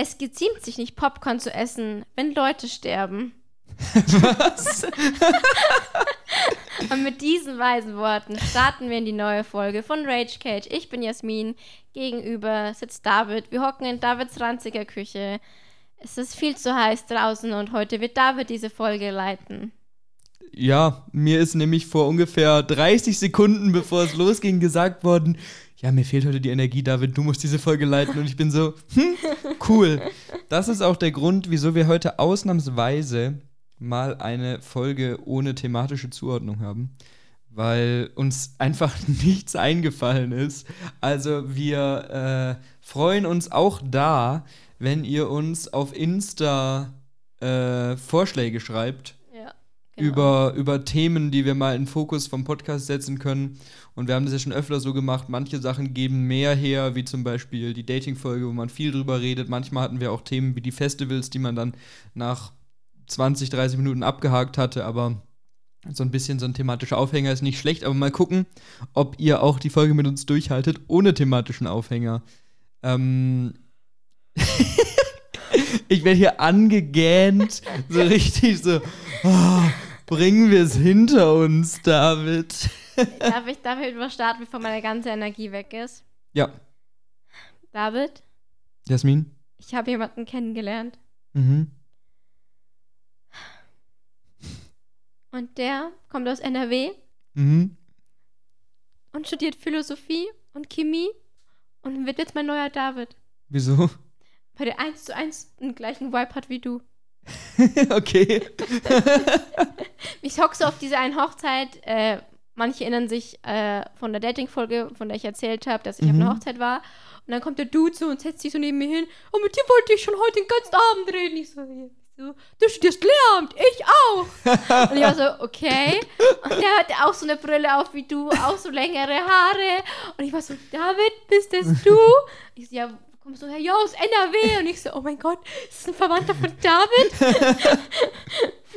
Es geziemt sich nicht, Popcorn zu essen, wenn Leute sterben. Was? Und mit diesen weisen Worten starten wir in die neue Folge von Rage Cage. Ich bin Jasmin, gegenüber sitzt David. Wir hocken in Davids ranziger Küche. Es ist viel zu heiß draußen und heute wird David diese Folge leiten. Ja, mir ist nämlich vor ungefähr 30 Sekunden, bevor es losging, gesagt worden, ja, mir fehlt heute die Energie, David, du musst diese Folge leiten. Und ich bin so, hm, cool. Das ist auch der Grund, wieso wir heute ausnahmsweise mal eine Folge ohne thematische Zuordnung haben. Weil uns einfach nichts eingefallen ist. Also wir äh, freuen uns auch da, wenn ihr uns auf Insta äh, Vorschläge schreibt Ja. über, über Themen, die wir mal in Fokus vom Podcast setzen können. Und wir haben das ja schon öfter so gemacht. Manche Sachen geben mehr her, wie zum Beispiel die Dating-Folge, wo man viel drüber redet. Manchmal hatten wir auch Themen wie die Festivals, die man dann nach 20, 30 Minuten abgehakt hatte. Aber so ein bisschen so ein thematischer Aufhänger ist nicht schlecht. Aber mal gucken, ob ihr auch die Folge mit uns durchhaltet, ohne thematischen Aufhänger. Ähm. ich werde hier angegähnt, so richtig so. Oh, bringen wir es hinter uns, David. Darf ich damit starten, bevor meine ganze Energie weg ist? Ja, David, Jasmin. ich habe jemanden kennengelernt. Mhm. Und der kommt aus NRW Mhm. und studiert Philosophie und Chemie und wird jetzt mein neuer David. Wieso? Weil der eins zu eins den gleichen Vibe hat wie du. okay. Ich hock so auf diese einen Hochzeit. Äh, manche erinnern sich äh, von der Dating-Folge, von der ich erzählt habe, dass ich auf Mhm. einer Hochzeit war. Und dann kommt der Dude so und setzt sich so neben mir hin. Und mit dir wollte ich schon heute den ganzen Abend reden. Ich so, ja, so du studierst Lehramt, ich auch. und ich war so, okay. Und der hatte auch so eine Brille auf wie du, auch so längere Haare. Und ich war so, David, bist das du? Ich so, ja, kommst du her? Ja, aus NRW. Und ich so, oh mein Gott, ist das ein Verwandter von David?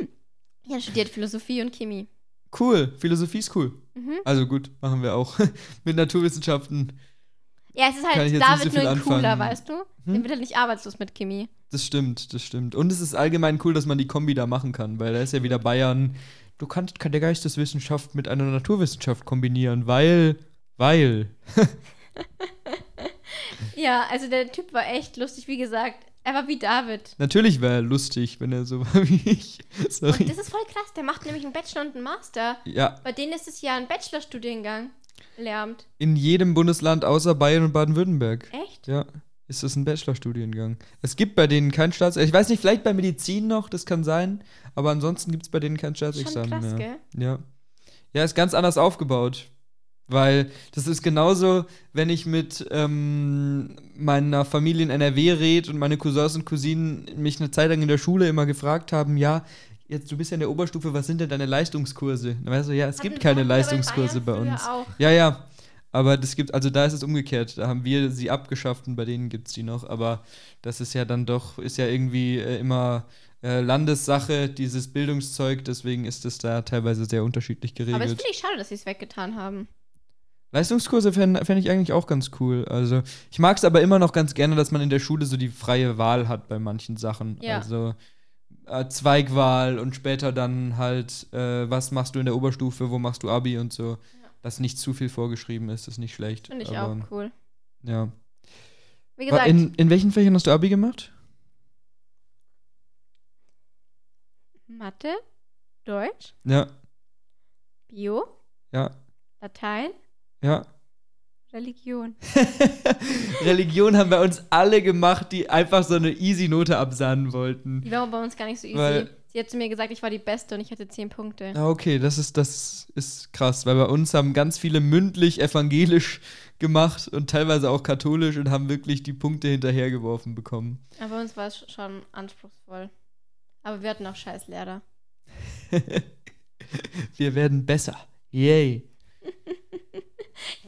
ja, studiert Philosophie und Chemie. Cool. Philosophie ist cool. Mhm. Also gut, machen wir auch. Mit Naturwissenschaften. Ja, es ist halt David so nur ein cooler, anfangen. weißt du? Hm? Der wird halt nicht arbeitslos mit Chemie. Das stimmt, das stimmt. Und es ist allgemein cool, dass man die Kombi da machen kann, weil da ist ja wieder Bayern. Du kannst kann der Geisteswissenschaft mit einer Naturwissenschaft kombinieren, weil, weil. Ja, also der Typ war echt lustig, wie gesagt. Er war wie David. Natürlich wäre er lustig, wenn er so war wie ich. Und Sorry. das ist voll krass. Der macht nämlich einen Bachelor und einen Master. Ja, Bei denen ist es ja ein Bachelorstudiengang. Lehramt. in jedem Bundesland außer Bayern und Baden-Württemberg. Echt? Ja, ist das ein Bachelorstudiengang. Es gibt bei denen kein Staats... Ich weiß nicht, vielleicht bei Medizin noch, das kann sein. Aber ansonsten gibt es bei denen kein Schon Staatsexamen krass, mehr. gell? Ja. Ja, ist ganz anders aufgebaut. Weil das ist genauso, wenn ich mit ähm, meiner Familie in NRW rede und meine Cousins und Cousinen mich eine Zeit lang in der Schule immer gefragt haben, ja, jetzt du bist ja in der Oberstufe, was sind denn deine Leistungskurse? Dann weißt du, ja, es Hatten- gibt keine bei Leistungskurse bei Bayern uns. Ja, ja. Aber das gibt, also da ist es umgekehrt. Da haben wir sie abgeschafft und bei denen gibt es die noch. Aber das ist ja dann doch, ist ja irgendwie äh, immer äh, Landessache, dieses Bildungszeug. Deswegen ist es da teilweise sehr unterschiedlich Aber es geregelt. finde ich schade, dass sie es weggetan haben. Leistungskurse fände fänd ich eigentlich auch ganz cool. Also ich mag es aber immer noch ganz gerne, dass man in der Schule so die freie Wahl hat bei manchen Sachen. Ja. Also äh, Zweigwahl und später dann halt, äh, was machst du in der Oberstufe, wo machst du Abi und so. Dass nicht zu viel vorgeschrieben ist, ist nicht schlecht. Finde ich aber, auch cool. Ja. Wie gesagt, In, in welchen Fächern hast du Abi gemacht? Mathe, Deutsch, Ja, Bio, ja, Latein, ja. Religion. Religion haben bei uns alle gemacht, die einfach so eine Easy-Note absahnen wollten. Die war bei uns gar nicht so easy. Weil- sie hat zu mir gesagt, ich war die Beste und ich hatte 10 Punkte. Ah, okay, das ist, das ist krass, weil bei uns haben ganz viele mündlich evangelisch gemacht und teilweise auch katholisch und haben wirklich die Punkte hinterhergeworfen bekommen. Aber bei uns war es schon anspruchsvoll. Aber wir hatten auch scheiß Lehrer. Wir werden besser. Yay.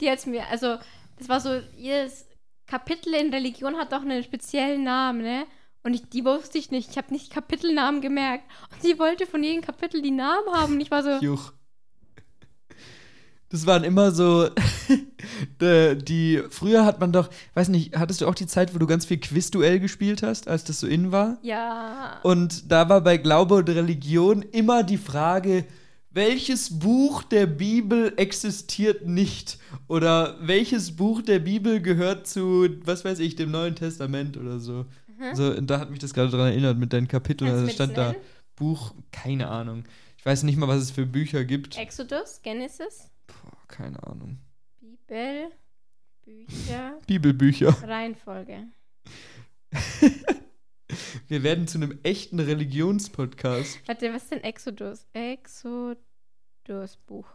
Die hat mir, also, das war so, jedes Kapitel in Religion hat doch einen speziellen Namen, ne? Und ich, die wusste ich nicht. Ich habe nicht Kapitelnamen gemerkt. Und sie wollte von jedem Kapitel die Namen haben. Und ich war so, Juch. das waren immer so, die, die, früher hat man doch, weiß nicht, hattest du auch die Zeit, wo du ganz viel Quizduell gespielt hast, als das so in war? Ja. Und da war bei Glaube und Religion immer die Frage, welches Buch der Bibel existiert nicht? Oder welches Buch der Bibel gehört zu, was weiß ich, dem Neuen Testament oder so? Mhm. So, und da hat mich das gerade daran erinnert mit deinen Kapiteln. Also stand da? Buch, keine Ahnung. Ich weiß nicht mal, was es für Bücher gibt. Exodus, Genesis, Boah, keine Ahnung. Bibel, Bücher, Bibelbücher. Reihenfolge. Wir werden zu einem echten Religionspodcast. Warte, was ist denn Exodus? Exodus Buch.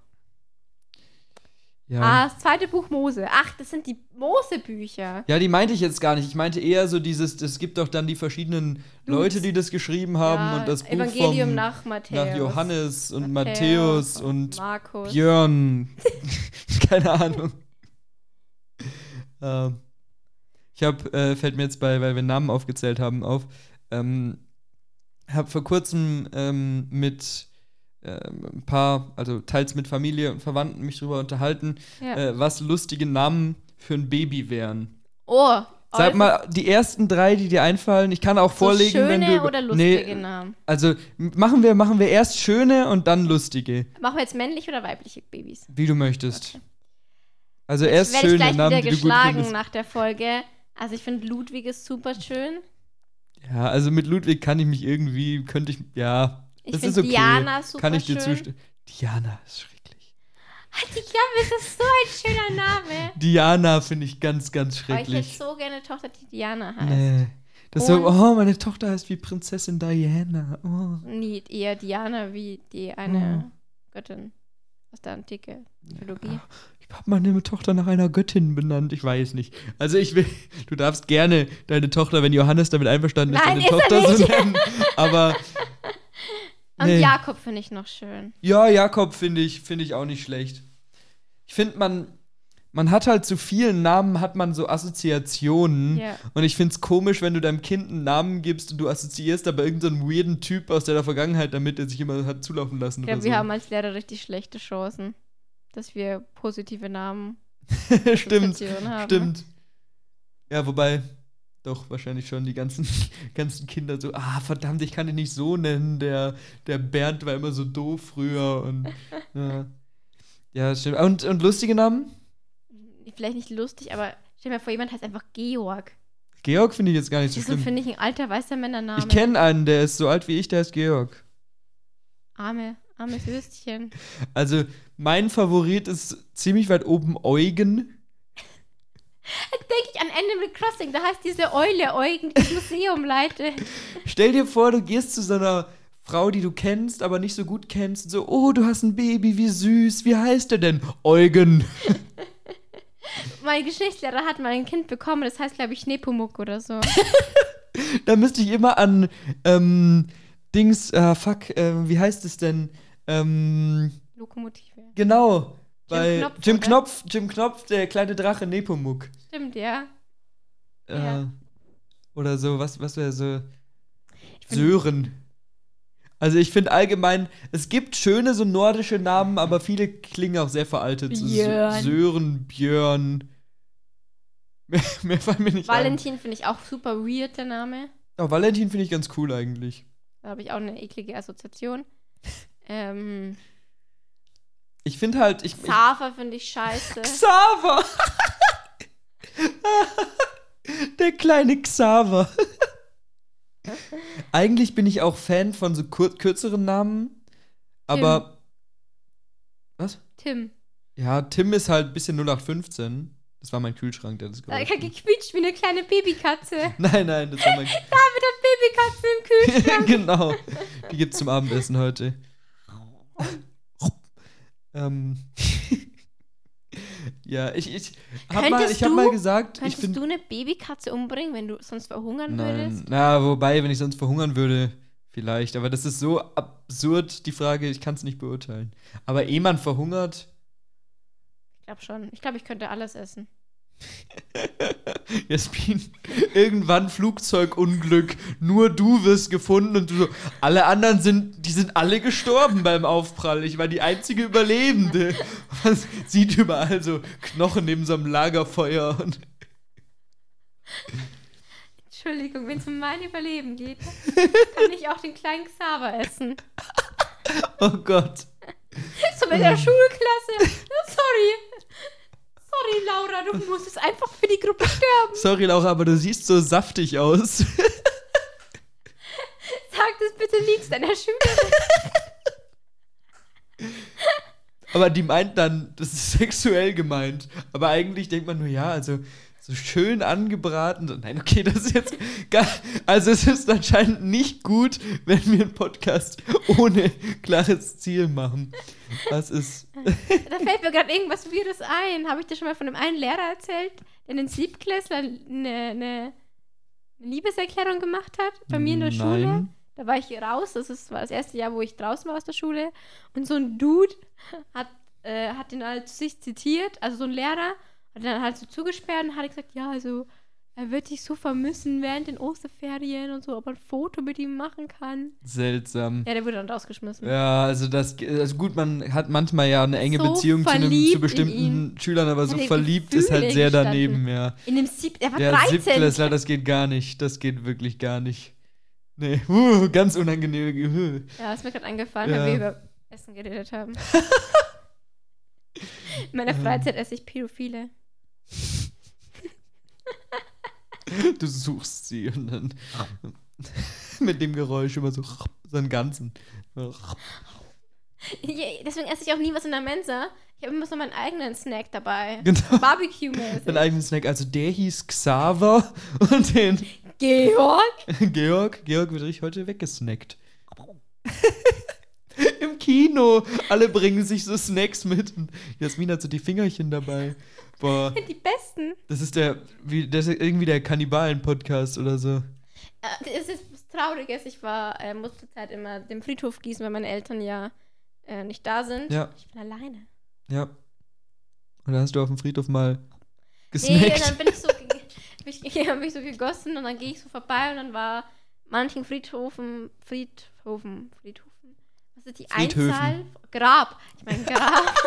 Ja. Ah, das zweite Buch Mose. Ach, das sind die Mose-Bücher. Ja, die meinte ich jetzt gar nicht. Ich meinte eher so dieses, es gibt doch dann die verschiedenen Leute, die das geschrieben haben Ja, und das Buch Evangelium vom, nach Matthäus. nach Johannes und Matthäus Matthäus und Markus. Björn. Keine Ahnung. ähm, ich habe, äh, fällt mir jetzt bei, weil wir Namen aufgezählt haben, auf, ähm, habe vor kurzem ähm, mit ähm, ein paar, also teils mit Familie und Verwandten mich drüber unterhalten, Ja. äh, was lustige Namen für ein Baby wären. oh, Sag mal, die ersten drei, die dir einfallen, ich kann auch so vorlegen, schöne wenn du. oder lustige nee, Namen? also machen wir, machen wir erst schöne und dann lustige. Machen wir jetzt männliche oder weibliche Babys? Wie du möchtest. Okay. Also erst Werde ich schöne gleich Namen, wieder die du gut geschlagen findest. nach der Folge. Also ich finde Ludwig ist super schön. Ja, also mit Ludwig kann ich mich irgendwie, könnte ich, ja, Ich das finde ist okay. Diana super kann ich dir schön. zustimmen. Diana ist schrecklich. Halt die Klappe, ist so ein schöner Name. Diana finde ich ganz, ganz Aber ich hätte schrecklich. so gerne eine Tochter, die Diana heißt. Nee. Das so, oh, meine Tochter heißt wie Prinzessin Diana. Oh. Nie, eher Diana wie die eine Oh. Göttin aus der Antike Mythologie. Ich habe meine Tochter nach einer Göttin benannt. Ich weiß nicht. Also ich will, du darfst gerne deine Tochter, wenn Johannes damit einverstanden ist, Nein, deine ist er Tochter so nennen. Aber Und nee. Jakob finde ich noch schön. ja, Jakob finde ich, finde ich auch nicht schlecht. Ich finde, man, man hat halt zu vielen Namen, hat man so Assoziationen. Ja. Und ich finde es komisch, wenn du deinem Kind einen Namen gibst und du assoziierst aber irgendeinen so weirden Typ aus der Vergangenheit damit, der sich immer hat zulaufen lassen. Ich glaube, oder wir so. haben als Lehrer richtig schlechte Chancen, dass wir positive Namen Stimmt, haben. stimmt. Ja, wobei, doch, wahrscheinlich schon die ganzen, ganzen Kinder so, ah, verdammt, ich kann dich nicht so nennen, der, der Bernd war immer so doof früher und ja. Ja, stimmt. Und, und lustige Namen? Vielleicht nicht lustig, aber stell dir mal vor, jemand heißt einfach Georg. Georg finde ich jetzt gar nicht so ist so, schlimm. finde ich, ein alter weißer Männername. Ich kenne einen, der ist so alt wie ich, der heißt Georg. Arme, armes Würstchen. Also, mein Favorit ist ziemlich weit oben Eugen. Denke ich an Animal Crossing, da heißt diese Eule Eugen, die das Museum leitet. Stell dir vor, du gehst zu so einer Frau, die du kennst, aber nicht so gut kennst, und so, oh, du hast ein Baby, wie süß, wie heißt der denn? Eugen. Mein Geschichtslehrer hat mal ein Kind bekommen, das heißt, glaube ich, Nepomuk oder so. Da müsste ich immer an, ähm, Dings, äh, fuck, äh, wie heißt es denn? Ähm, Lokomotive. genau. bei Knopf, Jim oder? Knopf, Jim Knopf, der kleine Drache Nepomuk. Stimmt, ja. Äh, Ja. Oder so, was, was wäre so? Sören. Also ich finde allgemein, es gibt schöne so nordische Namen, aber viele klingen auch sehr veraltet. Björn. Sören, Björn. Mehr, mehr fallen mir nicht Valentin finde ich auch super weird, der Name. Oh, Valentin finde ich ganz cool eigentlich. Da habe ich auch eine eklige Assoziation. Ähm, Ich finde halt, ich, Xaver finde ich scheiße. Xaver. Der kleine Xaver. Eigentlich bin ich auch Fan von so kürzeren Namen, aber was? Tim. Ja, Tim ist halt ein bisschen 0815. Das war mein Kühlschrank, der das Da Geräusch hat gequietscht wie eine kleine Babykatze. Nein, nein, das war mein David hat Babykatze im Kühlschrank. Genau. Die gibt's zum Abendessen heute. ähm. ja, ich, ich hab mal, ich hab du- mal gesagt, ich Könntest finde du eine Babykatze umbringen, wenn du sonst verhungern Nein, würdest? na, wobei, wenn ich sonst verhungern würde, vielleicht. Aber das ist so absurd, die Frage, ich kann es nicht beurteilen. Aber eh man verhungert, Ich glaube schon. Ich glaube, ich könnte alles essen. Jasmin, irgendwann Flugzeugunglück, nur du wirst gefunden und du so, alle anderen sind, die sind alle gestorben beim Aufprall. Ich war die einzige Überlebende. Man sieht überall so Knochen neben so einem Lagerfeuer und Entschuldigung, wenn es um mein Überleben geht, kann ich auch den kleinen Xaver essen. oh Gott. So mit der Schulklasse. Sorry. Sorry, Laura, du musstest einfach für die Gruppe sterben. Sorry, Laura, aber du siehst so saftig aus. Sag das bitte nicht deiner Schülerin. Aber die meint dann, das ist sexuell gemeint. Aber eigentlich denkt man nur, ja, also so schön angebraten. Nein, okay, das ist jetzt gar. Also es ist anscheinend nicht gut, wenn wir einen Podcast ohne klares Ziel machen. Das ist. Da fällt mir gerade irgendwas Wirres ein. Habe ich dir schon mal von dem einen Lehrer erzählt, der den Siebtklässler eine, eine, Liebeserklärung gemacht hat bei mir in der Schule? Nein. Da war ich raus, das ist, war das erste Jahr, wo ich draußen war aus der Schule. Und so ein Dude hat, äh, hat den halt zu sich zitiert, also so ein Lehrer, hat den dann halt so zugesperrt und hat gesagt, ja, also er wird dich so vermissen während den Osterferien und so, ob er ein Foto mit ihm machen kann. Seltsam. Ja, der wurde dann rausgeschmissen. Ja, also das, also gut, man hat manchmal ja eine enge So Beziehung zu, einem, zu bestimmten. Schülern, aber so er verliebt ist halt Gefühle sehr gestanden. daneben, ja. In dem Sieb, er war Der 13. Siebtklässler, das geht gar nicht. Das geht wirklich gar nicht. Nee, uh, ganz unangenehme Gefühle. Ja, ist mir gerade eingefallen, Ja. weil wir über Essen geredet haben. In meiner Freizeit esse ich Pädophile. Du suchst sie und dann mit dem Geräusch immer so so einen ganzen. Deswegen esse ich auch nie was in der Mensa. Ich habe immer so meinen eigenen Snack dabei. Genau. Barbecue-mäßig. eigenen Snack. Also der hieß Xaver und den Georg? Georg. Georg wird richtig heute weggesnackt. Kino. Alle bringen sich so Snacks mit. Und Jasmin hat so die Fingerchen dabei. Boah, Die besten. das ist der, wie, das ist irgendwie der Kannibalen-Podcast oder so. Äh, Das ist was Trauriges. Ich war, äh, musste zur Zeit immer den Friedhof gießen, weil meine Eltern ja äh, nicht da sind. Ja. Ich bin alleine. Ja. Und dann hast du auf dem Friedhof mal Nee, gesnackt. dann bin ich so, ich, habe mich so gegossen und dann gehe ich so vorbei und dann war manchen Friedhofen, Friedhofen, Friedhofen, ist die Friedhöfen. Einzahl? Grab. Ich meine Grab.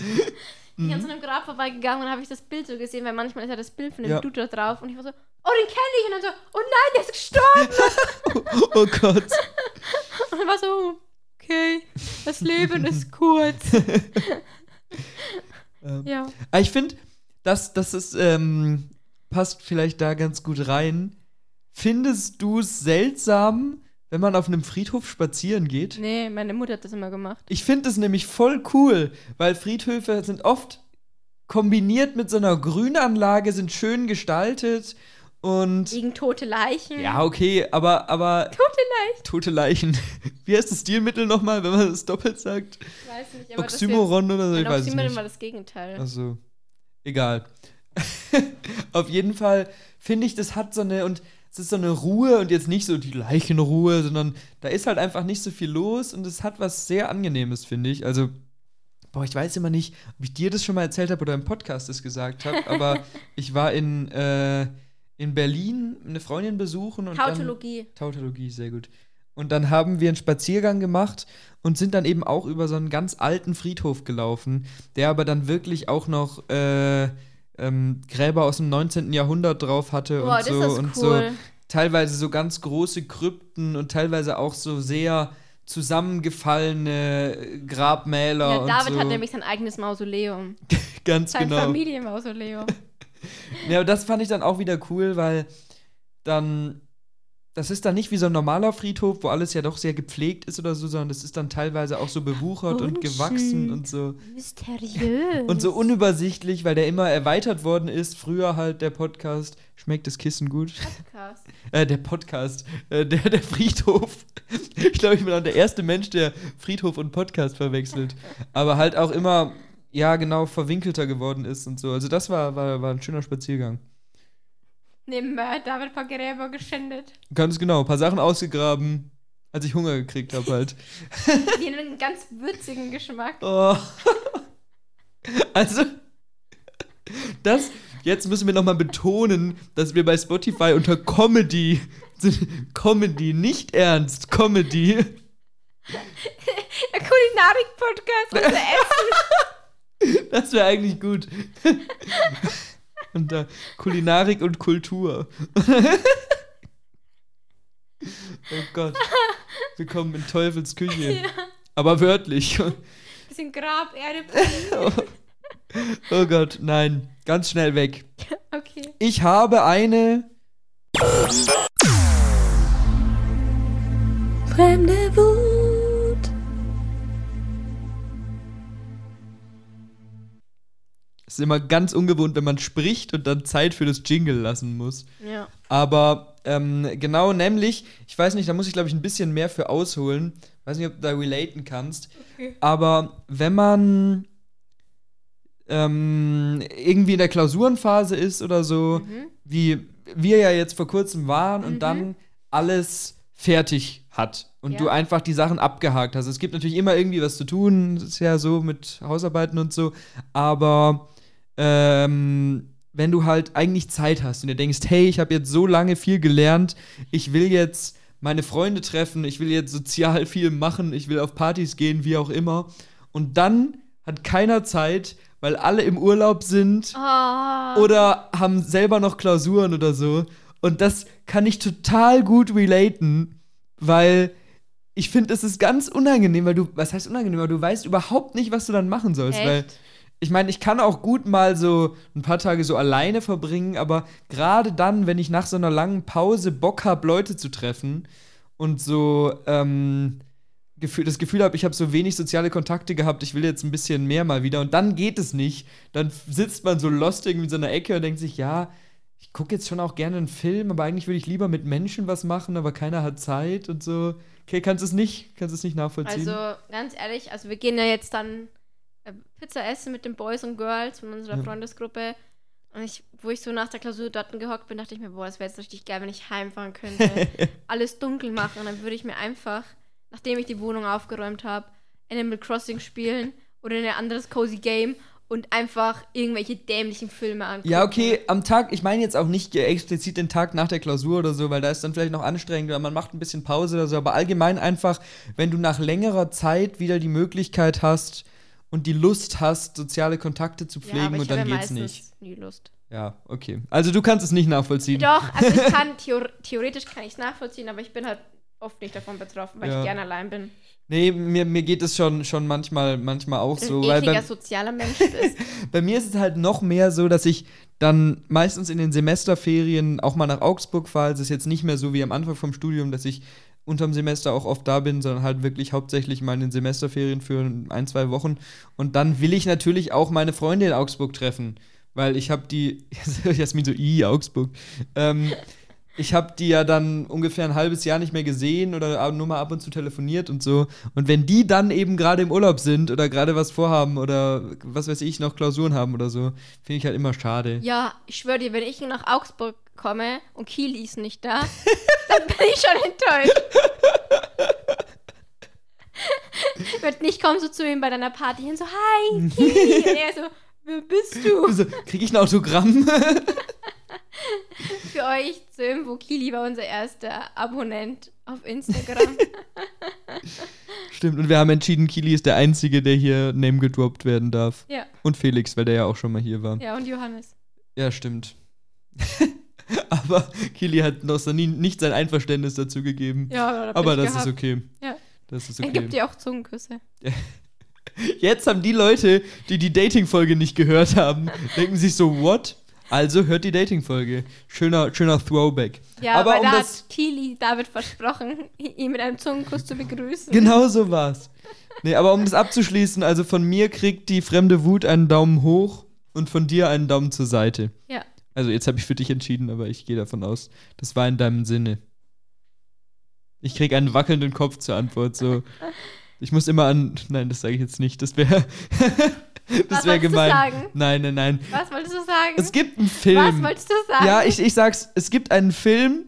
Ich bin Mhm. an so einem Grab vorbeigegangen und habe ich das Bild so gesehen, weil manchmal ist ja das Bild von dem Ja. Dude da drauf und ich war so, oh, den kenne ich. Und dann so, oh nein, der ist gestorben. oh Gott. Und dann war so, okay, das Leben ist kurz. Ähm, Ja. Aber ich finde, das, das ist, ähm, passt vielleicht da ganz gut rein. Findest du es seltsam, wenn man auf einem Friedhof spazieren geht? Nee, meine Mutter hat das immer gemacht. Ich finde es nämlich voll cool, weil Friedhöfe sind oft kombiniert mit so einer Grünanlage, sind schön gestaltet und. Gegen tote Leichen. Ja, okay, aber, aber Tote Leichen. tote Leichen. Wie heißt das Stilmittel nochmal, wenn man das doppelt sagt? Ich weiß nicht, aber das Oxymoron oder so? Ich mein weiß Oxymoron nicht. war das Gegenteil. Also, egal. Auf jeden Fall finde ich, das hat so eine, und es ist so eine Ruhe und jetzt nicht so die Leichenruhe, sondern da ist halt einfach nicht so viel los und es hat was sehr Angenehmes, finde ich. Also, boah, ich weiß immer nicht, ob ich dir das schon mal erzählt habe oder im Podcast das gesagt habe, aber ich war in, äh, in Berlin eine Freundin besuchen und dann, Tautologie. Tautologie, sehr gut. Und dann haben wir einen Spaziergang gemacht und sind dann eben auch über so einen ganz alten Friedhof gelaufen, der aber dann wirklich auch noch äh, ähm, Gräber aus dem 19. Jahrhundert drauf hatte Boah, und so und so cool. teilweise so ganz große Krypten und teilweise auch so sehr zusammengefallene Grabmäler Ja, David so. hat nämlich sein eigenes Mausoleum. ganz Sein genau. Familienmausoleum. Ja, aber das fand ich dann auch wieder cool, weil dann, das ist dann nicht wie so ein normaler Friedhof, wo alles ja doch sehr gepflegt ist oder so, sondern das ist dann teilweise auch so bewuchert und Unschön. gewachsen und so. Mysteriös. Und so unübersichtlich, weil der immer erweitert worden ist. Früher halt der Podcast. Schmeckt das Kissen gut? Podcast. Äh, der Podcast. Äh, der, der Friedhof. Ich glaube, ich bin auch der erste Mensch, der Friedhof und Podcast verwechselt. Aber halt auch immer, ja, genau, verwinkelter geworden ist und so. Also, das war, war, war ein schöner Spaziergang. Neben äh, David ein paar Gräber geschändet. Ganz genau, ein paar Sachen ausgegraben, als ich Hunger gekriegt habe halt. Die haben einen ganz würzigen Geschmack. Oh. Also, das, Jetzt müssen wir nochmal betonen, dass wir bei Spotify unter Comedy sind. Comedy, nicht ernst, Comedy. Der Kulinarik-Podcast unser Essen. Das wäre eigentlich gut. Unter Kulinarik und Kultur. Oh Gott. Wir kommen in Teufels Küche. Ja. Aber wörtlich. Bisschen Graberde. Oh Gott, nein. Ganz schnell weg. Okay. Ich habe eine. Fremde Wut. Es ist immer ganz ungewohnt, wenn man spricht und dann Zeit für das Jingle lassen muss. Ja. Aber ähm, genau, nämlich, ich weiß nicht, da muss ich glaube ich ein bisschen mehr für ausholen. Weiß nicht, ob du da relaten kannst. Okay. Aber wenn man ähm, irgendwie in der Klausurenphase ist oder so, Mhm. wie wir ja jetzt vor kurzem waren und Mhm. dann alles fertig hat und Ja. du einfach die Sachen abgehakt hast. Es gibt natürlich immer irgendwie was zu tun, das ist ja so mit Hausarbeiten und so, aber ähm, wenn du halt eigentlich Zeit hast und dir denkst, hey, ich habe jetzt so lange viel gelernt, ich will jetzt meine Freunde treffen, ich will jetzt sozial viel machen, ich will auf Partys gehen, wie auch immer. Und dann hat keiner Zeit, weil alle im Urlaub sind Ah. oder haben selber noch Klausuren oder so. Und das kann ich total gut relaten, weil ich finde, es ist ganz unangenehm, weil du, was heißt unangenehm, weil du weißt überhaupt nicht, was du dann machen sollst. Weil Echt? Ich meine, ich kann auch gut mal so ein paar Tage so alleine verbringen, aber gerade dann, wenn ich nach so einer langen Pause Bock habe, Leute zu treffen und so ähm, das Gefühl habe, ich habe so wenig soziale Kontakte gehabt, ich will jetzt ein bisschen mehr mal wieder und dann geht es nicht. Dann sitzt man so lost irgendwie in so einer Ecke und denkt sich, ja, ich gucke jetzt schon auch gerne einen Film, aber eigentlich würde ich lieber mit Menschen was machen, aber keiner hat Zeit und so. Okay, kannst du es nicht, kannst es nicht nachvollziehen? Also, ganz ehrlich, also wir gehen ja jetzt dann Pizza essen mit den Boys und Girls von unserer Ja. Freundesgruppe. Und ich, wo ich so nach der Klausur dort gehockt bin, dachte ich mir, boah, das wäre jetzt richtig geil, wenn ich heimfahren könnte. alles dunkel machen und dann würde ich mir einfach, nachdem ich die Wohnung aufgeräumt habe, Animal Crossing spielen oder ein anderes cozy Game und einfach irgendwelche dämlichen Filme angucken. Ja, okay, am Tag, ich meine jetzt auch nicht explizit den Tag nach der Klausur oder so, weil da ist dann vielleicht noch anstrengend oder man macht ein bisschen Pause oder so, aber allgemein einfach, wenn du nach längerer Zeit wieder die Möglichkeit hast und die Lust hast, soziale Kontakte zu Ja, pflegen ich und dann ja geht's nicht. nie Lust. Ja, okay. Also du kannst es nicht nachvollziehen. Doch, also ich kann, theor theoretisch kann ich es nachvollziehen, aber ich bin halt oft nicht davon betroffen, weil Ja. ich gerne allein bin. Nee, mir, mir geht es schon, schon manchmal, manchmal auch so. ein Weil bei, sozialer Mensch bist. bei mir ist es halt noch mehr so, dass ich dann meistens in den Semesterferien auch mal nach Augsburg fahre. Es ist jetzt nicht mehr so wie am Anfang vom Studium, dass ich unterm Semester auch oft da bin, sondern halt wirklich hauptsächlich mal in den Semesterferien für ein, zwei Wochen. Und dann will ich natürlich auch meine Freunde in Augsburg treffen, weil ich habe die, Jasmin so, i, Augsburg. Ähm, ich habe die ja dann ungefähr ein halbes Jahr nicht mehr gesehen oder nur mal ab und zu telefoniert und so. Und wenn die dann eben gerade im Urlaub sind oder gerade was vorhaben oder was weiß ich, noch Klausuren haben oder so, finde ich halt immer schade. ja, ich schwöre dir, wenn ich nach Augsburg komme und Kili ist nicht da, dann bin ich schon enttäuscht. Wird nicht kommen so zu ihm bei deiner Party hin so, hi, Kili. Und er so, wer bist du? Also, kriege ich ein Autogramm? Euch zur Info, Kili war unser erster Abonnent auf Instagram. Stimmt, und wir haben entschieden, Kili ist der Einzige, der hier name gedroppt werden darf. ja, Und Felix, weil der ja auch schon mal hier war. ja, und Johannes. Ja, stimmt. Aber Kili hat noch so nie, nicht sein Einverständnis dazu gegeben. Ja, da Aber das gehabt. ist okay. Ja. Das ist Er okay. gibt dir auch Zungenküsse. Jetzt haben die Leute, die die Dating-Folge nicht gehört haben, denken sich so, what? Also hört die Dating-Folge. Schöner, schöner Throwback. Ja, Aber weil um da das- hat Kili David versprochen, ihn mit einem Zungenkuss zu begrüßen. Genau so war's. Nee, aber um das abzuschließen, also von mir kriegt die fremde Wut einen Daumen hoch und von dir einen Daumen zur Seite. Ja. Also jetzt habe ich für dich entschieden, aber ich gehe davon aus, das war in deinem Sinne. Ich krieg einen wackelnden Kopf zur Antwort. So, ich muss immer an. Nein, das sage ich jetzt nicht. Das wäre. das Was wäre wolltest du gemein. sagen? Nein, nein, nein. Was wolltest du sagen? Es gibt einen Film. Was wolltest du sagen? Ja, ich, ich sag's, es gibt einen Film,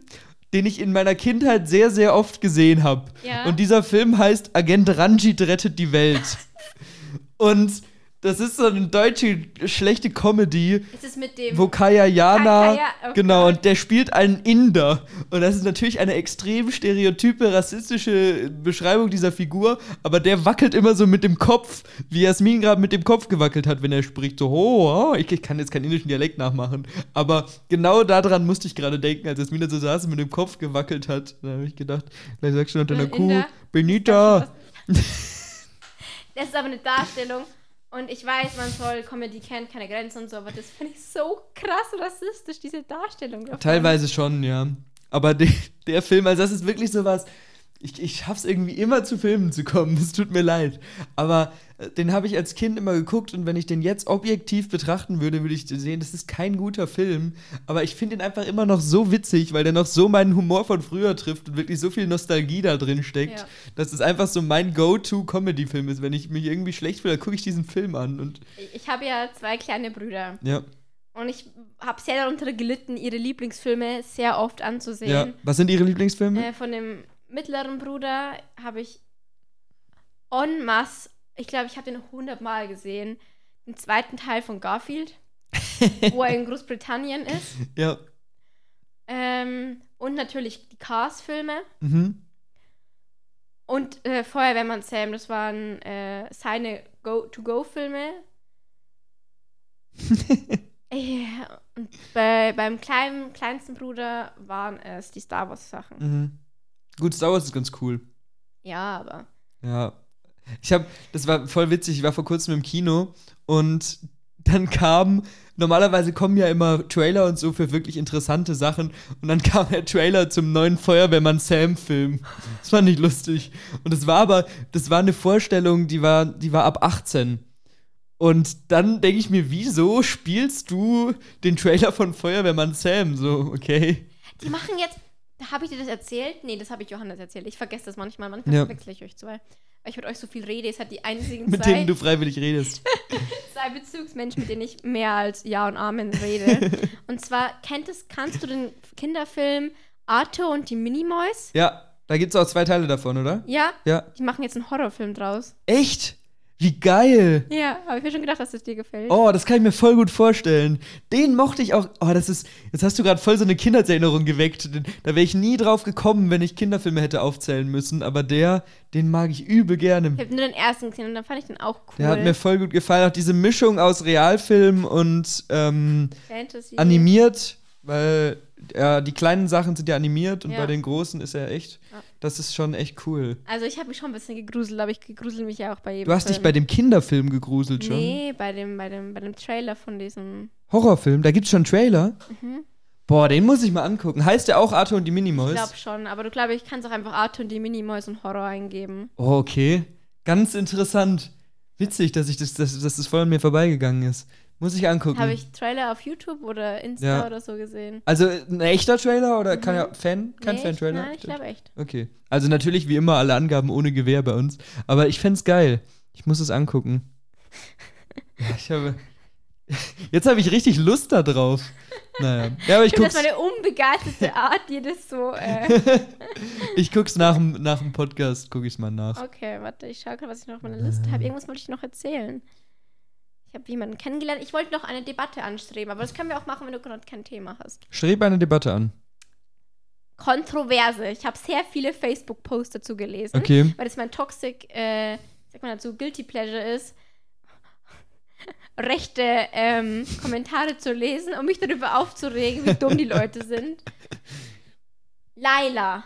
den ich in meiner Kindheit sehr, sehr oft gesehen habe. Ja. Und dieser Film heißt Agent Ranjit rettet die Welt. Und Das ist so eine deutsche schlechte Comedy, Ist es mit dem. wo Kaya Jana, Kaya, oh genau, und der spielt einen Inder. Und das ist natürlich eine extrem stereotype, rassistische Beschreibung dieser Figur, aber der wackelt immer so mit dem Kopf, wie Jasmin gerade mit dem Kopf gewackelt hat, wenn er spricht. So, oh, oh. Ich, ich kann jetzt keinen indischen Dialekt nachmachen, aber genau daran musste ich gerade denken, als Jasmin da so saß und mit dem Kopf gewackelt hat. Da habe ich gedacht, vielleicht sagst du unter einer Ein Kuh. Benita. Das ist aber eine Darstellung. Und ich weiß, man soll Comedy kennt keine Grenzen und so, aber das finde ich so krass rassistisch, diese Darstellung. davon. Teilweise schon, ja. Aber de, der Film, also das ist wirklich sowas. Ich, ich schaff's irgendwie immer zu Filmen zu kommen. Es tut mir leid. Aber äh, den habe ich als Kind immer geguckt und wenn ich den jetzt objektiv betrachten würde, würde ich sehen, das ist kein guter Film. Aber ich finde ihn einfach immer noch so witzig, weil der noch so meinen Humor von früher trifft und wirklich so viel Nostalgie da drin steckt, Ja. dass es einfach so mein Go-To-Comedy-Film ist. Wenn ich mich irgendwie schlecht fühle, dann gucke ich diesen Film an. Und Ich- Ich habe ja zwei kleine Brüder. ja, Und ich habe sehr darunter gelitten, ihre Lieblingsfilme sehr oft anzusehen. ja. Was sind Ihre Lieblingsfilme? Äh, von dem mittleren Bruder habe ich en masse, ich glaube, ich habe den 100 Mal gesehen, den zweiten Teil von Garfield, wo er in Großbritannien ist. ja. Ähm, und natürlich die Cars-Filme. Mhm. Und äh, Feuerwehrmann Sam, das waren äh, seine Go-to-Go-Filme. ja, und bei, beim kleinen, kleinsten Bruder waren es die Star Wars-Sachen. Mhm. Gut, Star Wars ist ganz cool. Ja, aber. Ja. Ich habe, das war voll witzig, ich war vor kurzem im Kino und dann kam, normalerweise kommen ja immer Trailer und so für wirklich interessante Sachen und dann kam der Trailer zum neuen Feuerwehrmann Sam-Film. Das fand ich lustig. Und das war aber, das war eine Vorstellung, die war, die war ab 18. Und dann denke ich mir, wieso spielst du den Trailer von Feuerwehrmann Sam? So, okay. Die machen jetzt. Habe ich dir das erzählt? Nee, das habe ich Johannes erzählt. Ich vergesse das manchmal. Manchmal Ja. verwechsel ich euch zwei. Weil ich mit euch so viel rede. Es hat die einzigen Mit zwei, denen du freiwillig redest. zwei Bezugsmenschen, mit denen ich mehr als Ja und Amen rede. und zwar, kennt es, kannst du den Kinderfilm Arthur und die Minimoys? Ja, da gibt es auch zwei Teile davon, oder? Ja, Ja. die machen jetzt einen Horrorfilm draus. Echt? Wie geil! Ja, habe ich mir schon gedacht, dass das dir gefällt. Oh, das kann ich mir voll gut vorstellen. Den mochte ich auch. Oh, das ist. Jetzt hast du gerade voll so eine Kindheitserinnerung geweckt. Da wäre ich nie drauf gekommen, wenn ich Kinderfilme hätte aufzählen müssen. Aber der, den mag ich übel gerne. Ich habe nur den ersten gesehen und dann fand ich den auch cool. Der hat mir voll gut gefallen. Auch diese Mischung aus Realfilm und ähm, Fantasy. animiert, weil ja, die kleinen Sachen sind ja animiert und Ja. bei den großen ist er echt. Ja. Das ist schon echt cool. Also ich habe mich schon ein bisschen gegruselt, aber ich grusel mich ja auch bei jedem Du hast dich Film. bei dem Kinderfilm gegruselt schon. Nee, bei dem, bei dem, bei dem Trailer von diesem. Horrorfilm, da gibt's schon einen Trailer. Mhm. Boah, den muss ich mal angucken. Heißt der auch Arthur und die Minimoys? Ich glaube schon, aber du glaube ich kannst auch einfach Arthur und die Minimoys und Horror eingeben. Oh, okay. Ganz interessant. Witzig, dass ich das, dass, dass das voll an mir vorbeigegangen ist. Muss ich angucken. Habe ich Trailer auf YouTube oder Insta Ja. oder so gesehen? also ein echter Trailer oder kann ja Fan? Kein Nee, Fan-Trailer? Nein, ich glaube echt. Okay. Also natürlich wie immer alle Angaben ohne Gewehr bei uns. Aber ich fänd's geil. Ich muss es angucken. Ja, ich habe. Jetzt habe ich richtig Lust da drauf. Naja. Ja, aber ich Ich finde das meine unbegeisterte Art, das so. Äh. ich guck's nach dem, nach dem Podcast, guck ich's mal nach. Okay, warte, ich schaue gerade, was ich noch auf meiner Liste habe. Irgendwas wollte ich noch erzählen. Ich habe jemanden kennengelernt. Ich wollte noch eine Debatte anstreben, aber das können wir auch machen, wenn du gerade kein Thema hast. Streb eine Debatte an. Kontroverse. Ich habe sehr viele Facebook-Posts dazu gelesen, Okay. weil das mein Toxic, äh, sag mal dazu, Guilty Pleasure ist, rechte ähm, Kommentare zu lesen, um mich darüber aufzuregen, wie dumm die Leute sind. Laila.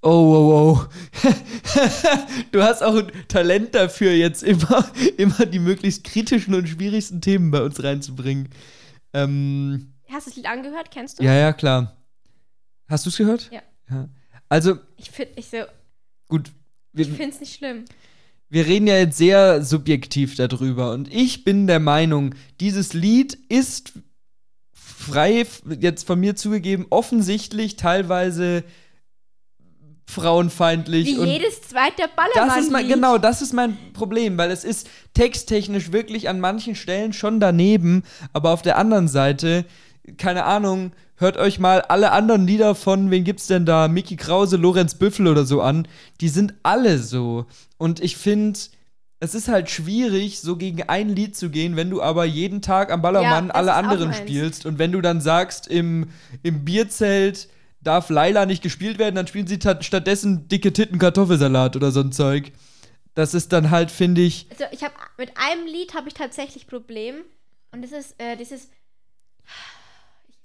Oh, oh, oh. du hast auch ein Talent dafür, jetzt immer, immer die möglichst kritischen und schwierigsten Themen bei uns reinzubringen. Ähm, Hast du das Lied angehört? Kennst du? ja, ja, klar. Hast du es gehört? Ja. Also, Ich finde ich so, gut. ich Wir, finde es nicht schlimm. wir reden ja jetzt sehr subjektiv darüber. Und ich bin der Meinung, dieses Lied ist frei, jetzt von mir zugegeben, offensichtlich teilweise frauenfeindlich. Wie jedes zweite Ballermann. Das ist mein, genau, das ist mein Problem, weil es ist texttechnisch wirklich an manchen Stellen schon daneben, aber auf der anderen Seite, keine Ahnung, hört euch mal alle anderen Lieder von, wen gibt's denn da, Mickey Krause, Lorenz Büffel oder so an, die sind alle so. Und ich finde, es ist halt schwierig, so gegen ein Lied zu gehen, wenn du aber jeden Tag am Ballermann Ja, alle anderen spielst. Und wenn du dann sagst, im, im Bierzelt darf Laila nicht gespielt werden, dann spielen sie ta- stattdessen dicke Titten Kartoffelsalat oder so ein Zeug. Das ist dann halt, finde ich, Also ich habe mit einem Lied habe ich tatsächlich Problem und das ist äh, dieses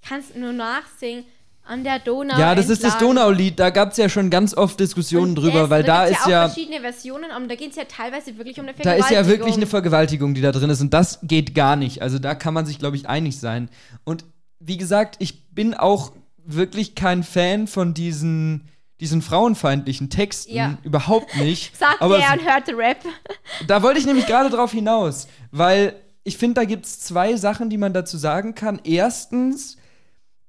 ich kann es nur nachsingen an der Donau. ja, das ist das entlang. Donaulied, da gab es ja schon ganz oft Diskussionen Und drüber, das- weil da gibt's ist ja ja, verschiedene Versionen und da geht es ja teilweise wirklich um eine da ist ja wirklich eine Vergewaltigung. Vergewaltigung, die da drin ist und das geht gar nicht. Also da kann man sich, glaube ich, einig sein. Und wie gesagt, ich bin auch wirklich kein Fan von diesen, diesen frauenfeindlichen Texten. Ja. Überhaupt nicht. Sagt Aber er und hörte Rap. da wollte ich nämlich gerade drauf hinaus, weil ich finde, da gibt es zwei Sachen, die man dazu sagen kann. Erstens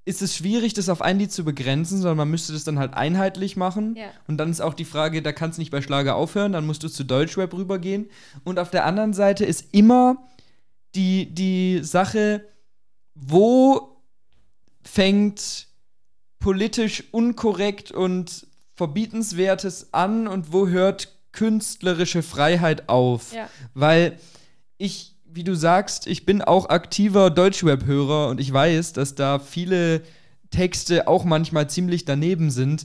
ist es schwierig, das auf ein Lied zu begrenzen, sondern man müsste das dann halt einheitlich machen. Ja. Und dann ist auch die Frage, da kannst du nicht bei Schlager aufhören, dann musst du zu Deutschrap rübergehen. Und auf der anderen Seite ist immer die, die Sache, wo fängt politisch unkorrekt und verbietenswertes an und wo hört künstlerische Freiheit auf? Ja. Weil ich, wie du sagst, ich bin auch aktiver Deutschrap-Hörer und ich weiß, dass da viele Texte auch manchmal ziemlich daneben sind.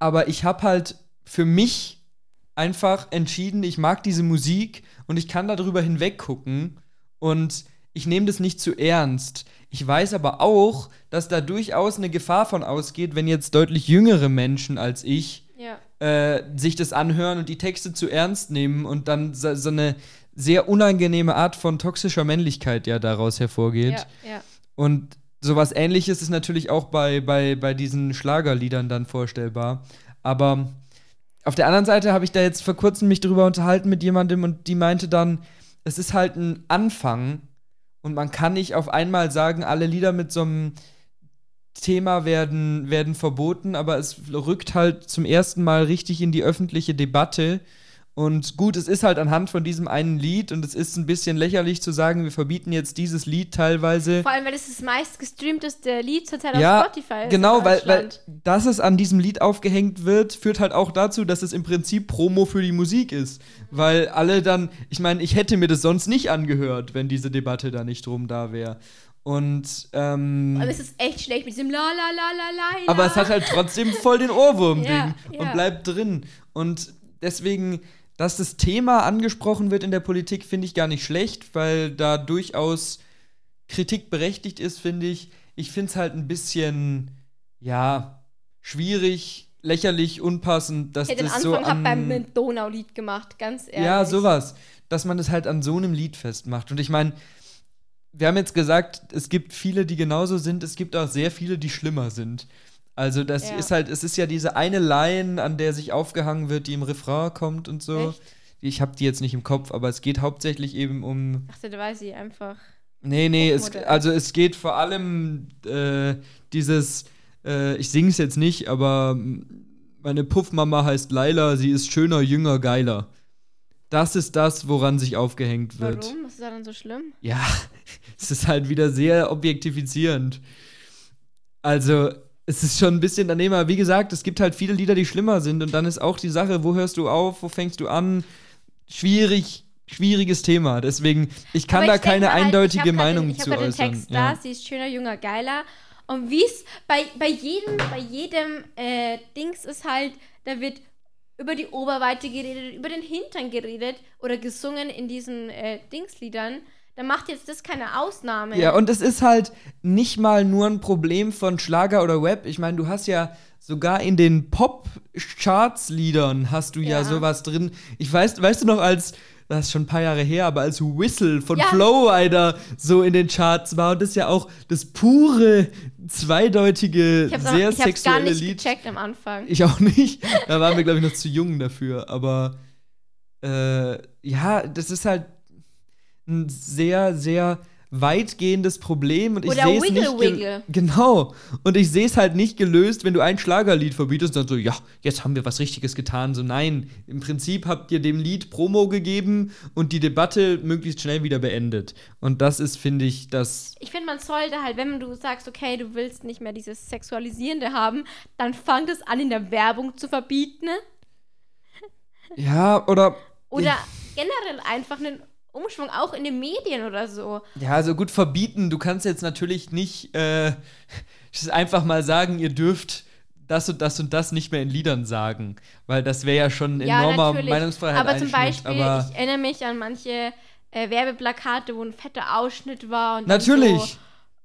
Aber ich habe halt für mich einfach entschieden, ich mag diese Musik und ich kann darüber hinweggucken und ich nehme das nicht zu ernst. Ich weiß aber auch, dass da durchaus eine Gefahr von ausgeht, wenn jetzt deutlich jüngere Menschen als ich Ja. äh, sich das anhören und die Texte zu ernst nehmen und dann so, so eine sehr unangenehme Art von toxischer Männlichkeit ja daraus hervorgeht. Ja, ja. Und sowas ähnliches ist natürlich auch bei, bei, bei diesen Schlagerliedern dann vorstellbar. Aber auf der anderen Seite habe ich da jetzt vor kurzem mich drüber unterhalten mit jemandem und die meinte dann, es ist halt ein Anfang und man kann nicht auf einmal sagen, alle Lieder mit so einem Thema werden, werden verboten, aber es rückt halt zum ersten Mal richtig in die öffentliche Debatte. Und gut, es ist halt anhand von diesem einen Lied und es ist ein bisschen lächerlich zu sagen, wir verbieten jetzt dieses Lied teilweise. Vor allem, weil es das meistgestreamteste Lied zurzeit Ja, auf Spotify ist. genau, weil, weil dass es an diesem Lied aufgehängt wird, führt halt auch dazu, dass es im Prinzip Promo für die Musik ist. Weil alle dann, ich meine, ich hätte mir das sonst nicht angehört, wenn diese Debatte da nicht drum da wäre. Und, ähm, Aber es ist echt schlecht mit diesem La La La La La. aber es hat halt trotzdem voll den Ohrwurm-Ding Ja, und ja. bleibt drin. Und deswegen, dass das Thema angesprochen wird in der Politik, finde ich gar nicht schlecht, weil da durchaus Kritik berechtigt ist, finde ich. Ich finde es halt ein bisschen, ja, schwierig, lächerlich, unpassend, dass den das Anfang so hab an, beim Donau-Lied gemacht, ganz ehrlich. ja, sowas. Dass man es halt an so einem Lied festmacht. Und ich meine, wir haben jetzt gesagt, es gibt viele, die genauso sind, es gibt auch sehr viele, die schlimmer sind. Also das Ja. ist halt, es ist ja diese eine Line, an der sich aufgehangen wird, die im Refrain kommt und so. Echt? Ich habe die jetzt nicht im Kopf, aber es geht hauptsächlich eben um. Ach, da weiß ich einfach. Nee, nee, es, also es geht vor allem äh, dieses, äh, ich sing's jetzt nicht, aber meine Puffmama heißt Laila, sie ist schöner, jünger, geiler. Das ist das, woran sich aufgehängt wird. Warum? Was ist daran so schlimm? Ja, es ist halt wieder sehr objektifizierend. Also, es ist schon ein bisschen daneben, aber wie gesagt, es gibt halt viele Lieder, die schlimmer sind. Und dann ist auch die Sache, wo hörst du auf, wo fängst du an? Schwierig, schwieriges Thema. Deswegen, ich kann Aber da ich keine halt, eindeutige ich Meinung den, ich zu hab grad äußern. den Text ja. da, sie ist schöner, jünger, geiler. Und wie es bei, bei jedem, bei jedem äh, Dings ist halt, da wird über die Oberweite geredet, über den Hintern geredet oder gesungen in diesen äh, Dingsliedern. Da macht jetzt das keine Ausnahme. Ja, und es ist halt nicht mal nur ein Problem von Schlager oder Rap. Ich meine, du hast ja sogar in den Pop-Charts-Liedern hast du ja. Ja. sowas drin. Ich weiß, weißt du noch, als, das ist schon ein paar Jahre her, aber als Whistle von Ja. Flowrider so in den Charts war und das ja auch das pure, zweideutige, ich sehr auch, ich hab's gar sexuelle nicht Lied. gecheckt am Anfang. Ich auch nicht. Da waren wir, glaube ich, noch zu jung dafür. Aber äh, ja, das ist halt ein sehr, sehr weitgehendes Problem und ich Oder sehe es Wiggle nicht Wiggle. genau und ich sehe es halt nicht gelöst, wenn du ein Schlagerlied verbietest und dann so ja jetzt haben wir was Richtiges getan so nein im Prinzip habt ihr dem Lied Promo gegeben und die Debatte möglichst schnell wieder beendet und das ist finde ich das Ich finde, man sollte halt, wenn du sagst, okay, du willst nicht mehr dieses Sexualisierende haben, dann fang das an, in der Werbung zu verbieten. ja oder Oder generell einfach einen Umschwung, auch in den Medien oder so. Ja, also gut verbieten. Du kannst jetzt natürlich nicht äh, einfach mal sagen, ihr dürft das und das und das nicht mehr in Liedern sagen, weil das wäre ja schon ein Ja, enormer natürlich. Meinungsfreiheit. Aber zum Beispiel, aber ich erinnere mich an manche äh, Werbeplakate, wo ein fetter Ausschnitt war. Und natürlich.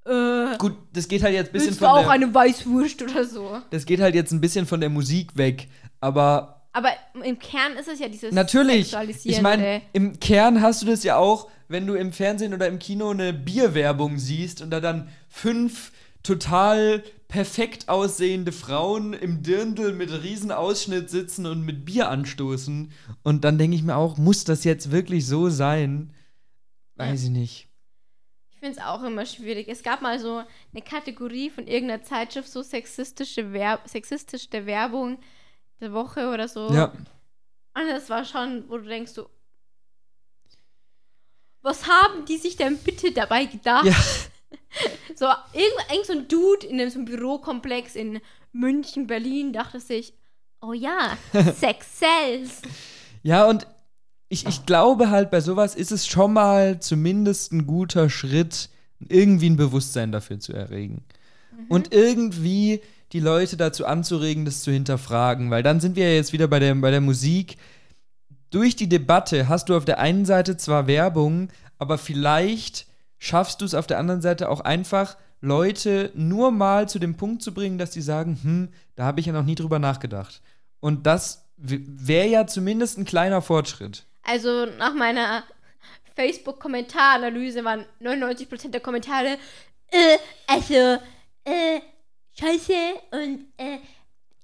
So, äh, Gut, das geht halt jetzt ein bisschen von auch der, eine Weißwurst oder so. das geht halt jetzt ein bisschen von der Musik weg, aber Aber im Kern ist es ja dieses Natürlich. Ich meine, im Kern hast du das ja auch, wenn du im Fernsehen oder im Kino eine Bierwerbung siehst und da dann fünf total perfekt aussehende Frauen im Dirndl mit Riesenausschnitt sitzen und mit Bier anstoßen. Und dann denke ich mir auch, muss das jetzt wirklich so sein? Weiß ich nicht. Ich finde es auch immer schwierig. Es gab mal so eine Kategorie von irgendeiner Zeitschrift, so sexistische, Werb sexistische Werbung der Woche oder so. Ja. Und das war schon, wo du denkst so, was haben die sich denn bitte dabei gedacht? Ja. So, irgend, irgend so ein Dude in einem so einem Bürokomplex in München, Berlin dachte sich, oh ja, Sex sells. Ja, und ich, ich glaube halt, bei sowas ist es schon mal zumindest ein guter Schritt, irgendwie ein Bewusstsein dafür zu erregen. Und irgendwie die Leute dazu anzuregen, das zu hinterfragen. Weil dann sind wir ja jetzt wieder bei der, bei der Musik. Durch die Debatte hast du auf der einen Seite zwar Werbung, aber vielleicht schaffst du es auf der anderen Seite auch einfach, Leute nur mal zu dem Punkt zu bringen, dass die sagen, hm, da habe ich ja noch nie drüber nachgedacht. Und das wäre ja zumindest ein kleiner Fortschritt. Also nach meiner Facebook-Kommentaranalyse waren 99% der Kommentare, äh, also, äh, scheiße und, äh,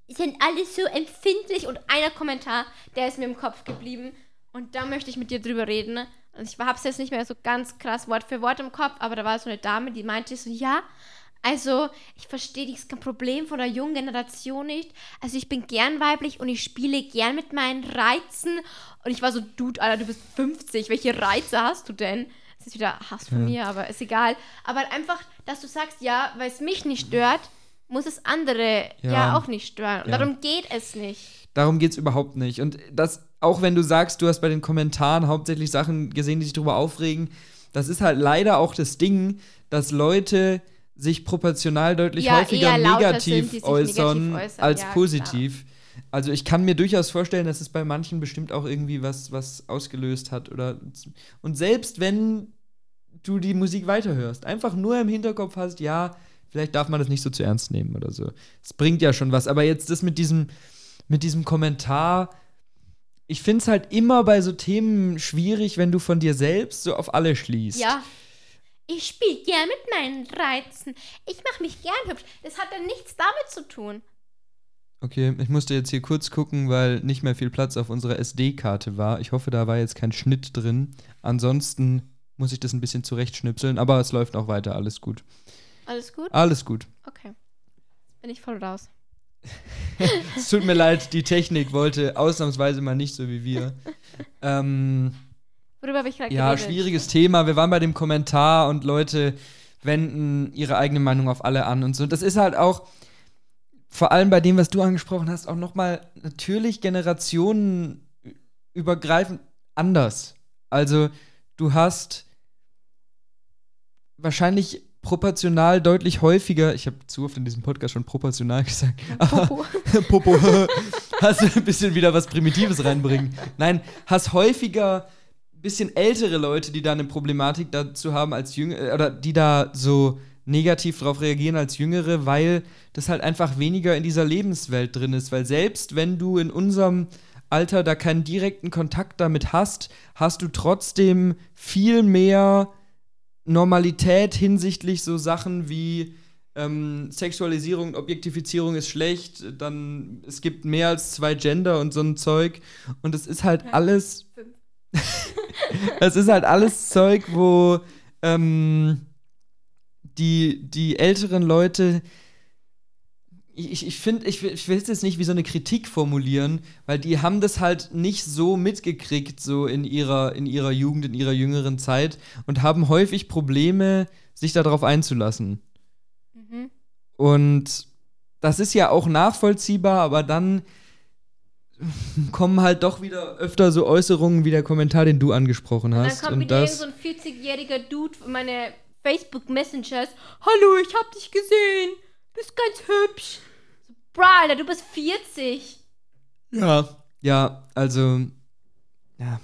sind alles so empfindlich und einer Kommentar, der ist mir im Kopf geblieben und da möchte ich mit dir drüber reden. Und ich hab's jetzt nicht mehr so ganz krass Wort für Wort im Kopf, aber da war so eine Dame, die meinte so, ja, also ich verstehe dieses Problem von der jungen Generation nicht. Also ich bin gern weiblich und ich spiele gern mit meinen Reizen. Und ich war so, Dude, Alter, du bist 50, welche Reize hast du denn? Das ist wieder Hass von Ja. mir, aber ist egal. Aber einfach, dass du sagst, ja, weil es mich nicht stört, muss es andere ja, Ja. auch nicht stören. Und Ja. darum geht es nicht. Darum geht es überhaupt nicht. Und das, auch wenn du sagst, du hast bei den Kommentaren hauptsächlich Sachen gesehen, die sich darüber aufregen, das ist halt leider auch das Ding, dass Leute sich proportional deutlich Ja, häufiger negativ sind, äußern negativ äußern, als positiv. Also ich kann mir durchaus vorstellen, dass es bei manchen bestimmt auch irgendwie was, was ausgelöst hat. Oder und selbst wenn du die Musik weiterhörst, einfach nur im Hinterkopf hast, ja, vielleicht darf man das nicht so zu ernst nehmen oder so. Es bringt ja schon was. Aber jetzt das mit diesem, mit diesem Kommentar, ich finde es halt immer bei so Themen schwierig, wenn du von dir selbst so auf alle schließt. Ja. Ich spiele gern mit meinen Reizen. Ich mache mich gern hübsch. Das hat dann nichts damit zu tun. Okay, ich musste jetzt hier kurz gucken, weil nicht mehr viel Platz auf unserer SD-Karte war. Ich hoffe, da war jetzt kein Schnitt drin. Ansonsten muss ich das ein bisschen zurechtschnipseln, aber es läuft auch weiter, alles gut. Alles gut? Alles gut. Okay. Bin ich voll raus. Es tut mir leid, die Technik wollte ausnahmsweise mal nicht so wie wir. ähm, Worüber habe ich gerade ja, geredet? schwieriges Thema. Wir waren bei dem Kommentar und Leute wenden ihre eigene Meinung auf alle an und so. Das ist halt auch, vor allem bei dem, was du angesprochen hast, auch nochmal natürlich generationenübergreifend anders. Also, du hast wahrscheinlich proportional deutlich häufiger, ich habe zu oft in diesem Podcast schon proportional gesagt, Popo. Popo, hast du ein bisschen wieder was Primitives reinbringen. Nein, hast häufiger ein bisschen ältere Leute, die da eine Problematik dazu haben als jüngere, oder die da so negativ drauf reagieren als jüngere, weil das halt einfach weniger in dieser Lebenswelt drin ist. Weil selbst wenn du in unserem Alter da keinen direkten Kontakt damit hast, hast du trotzdem viel mehr Normalität hinsichtlich so Sachen wie ähm, Sexualisierung und Objektifizierung ist schlecht, dann es gibt mehr als zwei Gender und so ein Zeug. Und es ist halt Ja. alles. Es ist halt alles Zeug, wo ähm, die, die älteren Leute. Ich, ich finde, ich, will- ich will es jetzt nicht wie so eine Kritik formulieren, weil die haben das halt nicht so mitgekriegt, so in ihrer, in ihrer Jugend, in ihrer jüngeren Zeit und haben häufig Probleme, sich darauf einzulassen. Mhm. Und das ist ja auch nachvollziehbar, aber dann kommen halt doch wieder öfter so Äußerungen wie der Kommentar, den du angesprochen Und dann hast. kommt Und wieder so ein 40-jähriger Dude von meine Facebook Messengers. Hallo, ich hab dich gesehen. Bist ganz hübsch. Bro, Alter, du bist 40. ja, ja, also. Ja,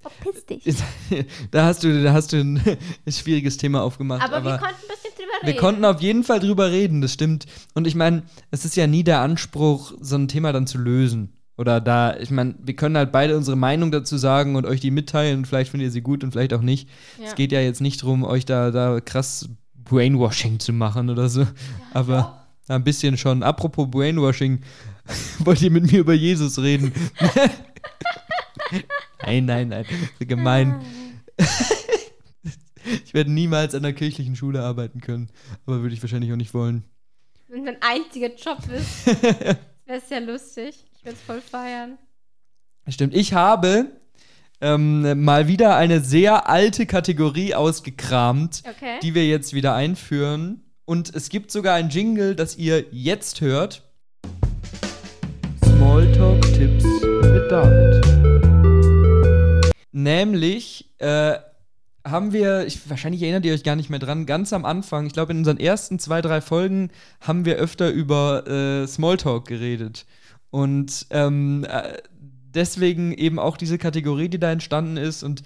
Verpiss dich. da hast du, da hast du ein, schwieriges Thema aufgemacht. Aber, Aber, wir konnten ein bisschen drüber reden. wir konnten auf jeden Fall drüber reden, das stimmt. Und ich meine, es ist ja nie der Anspruch, so ein Thema dann zu lösen. Oder da, ich meine, wir können halt beide unsere Meinung dazu sagen und euch die mitteilen. Vielleicht findet ihr sie gut und vielleicht auch nicht. Ja. Es geht ja jetzt nicht darum, euch da, da krass Brainwashing zu machen oder so. Aber ja, ein bisschen schon. Apropos Brainwashing, wollt ihr mit mir über Jesus reden? nein, nein, nein. Gemein. ich werde niemals an einer kirchlichen Schule arbeiten können. Aber würde ich wahrscheinlich auch nicht wollen. Wenn dein einziger Job ist, wäre es ja lustig. Ich würde es voll feiern. Stimmt. Ich habe ähm, mal wieder eine sehr alte Kategorie ausgekramt, Okay. die wir jetzt wieder einführen. Und es gibt sogar ein Jingle, das ihr jetzt hört. Smalltalk-Tipps mit David. Nämlich äh, haben wir, ich, wahrscheinlich erinnert ihr euch gar nicht mehr dran, ganz am Anfang, ich glaube in unseren ersten zwei, drei Folgen haben wir öfter über äh, Smalltalk geredet. Und ähm, äh, deswegen eben auch diese Kategorie, die da entstanden ist. Und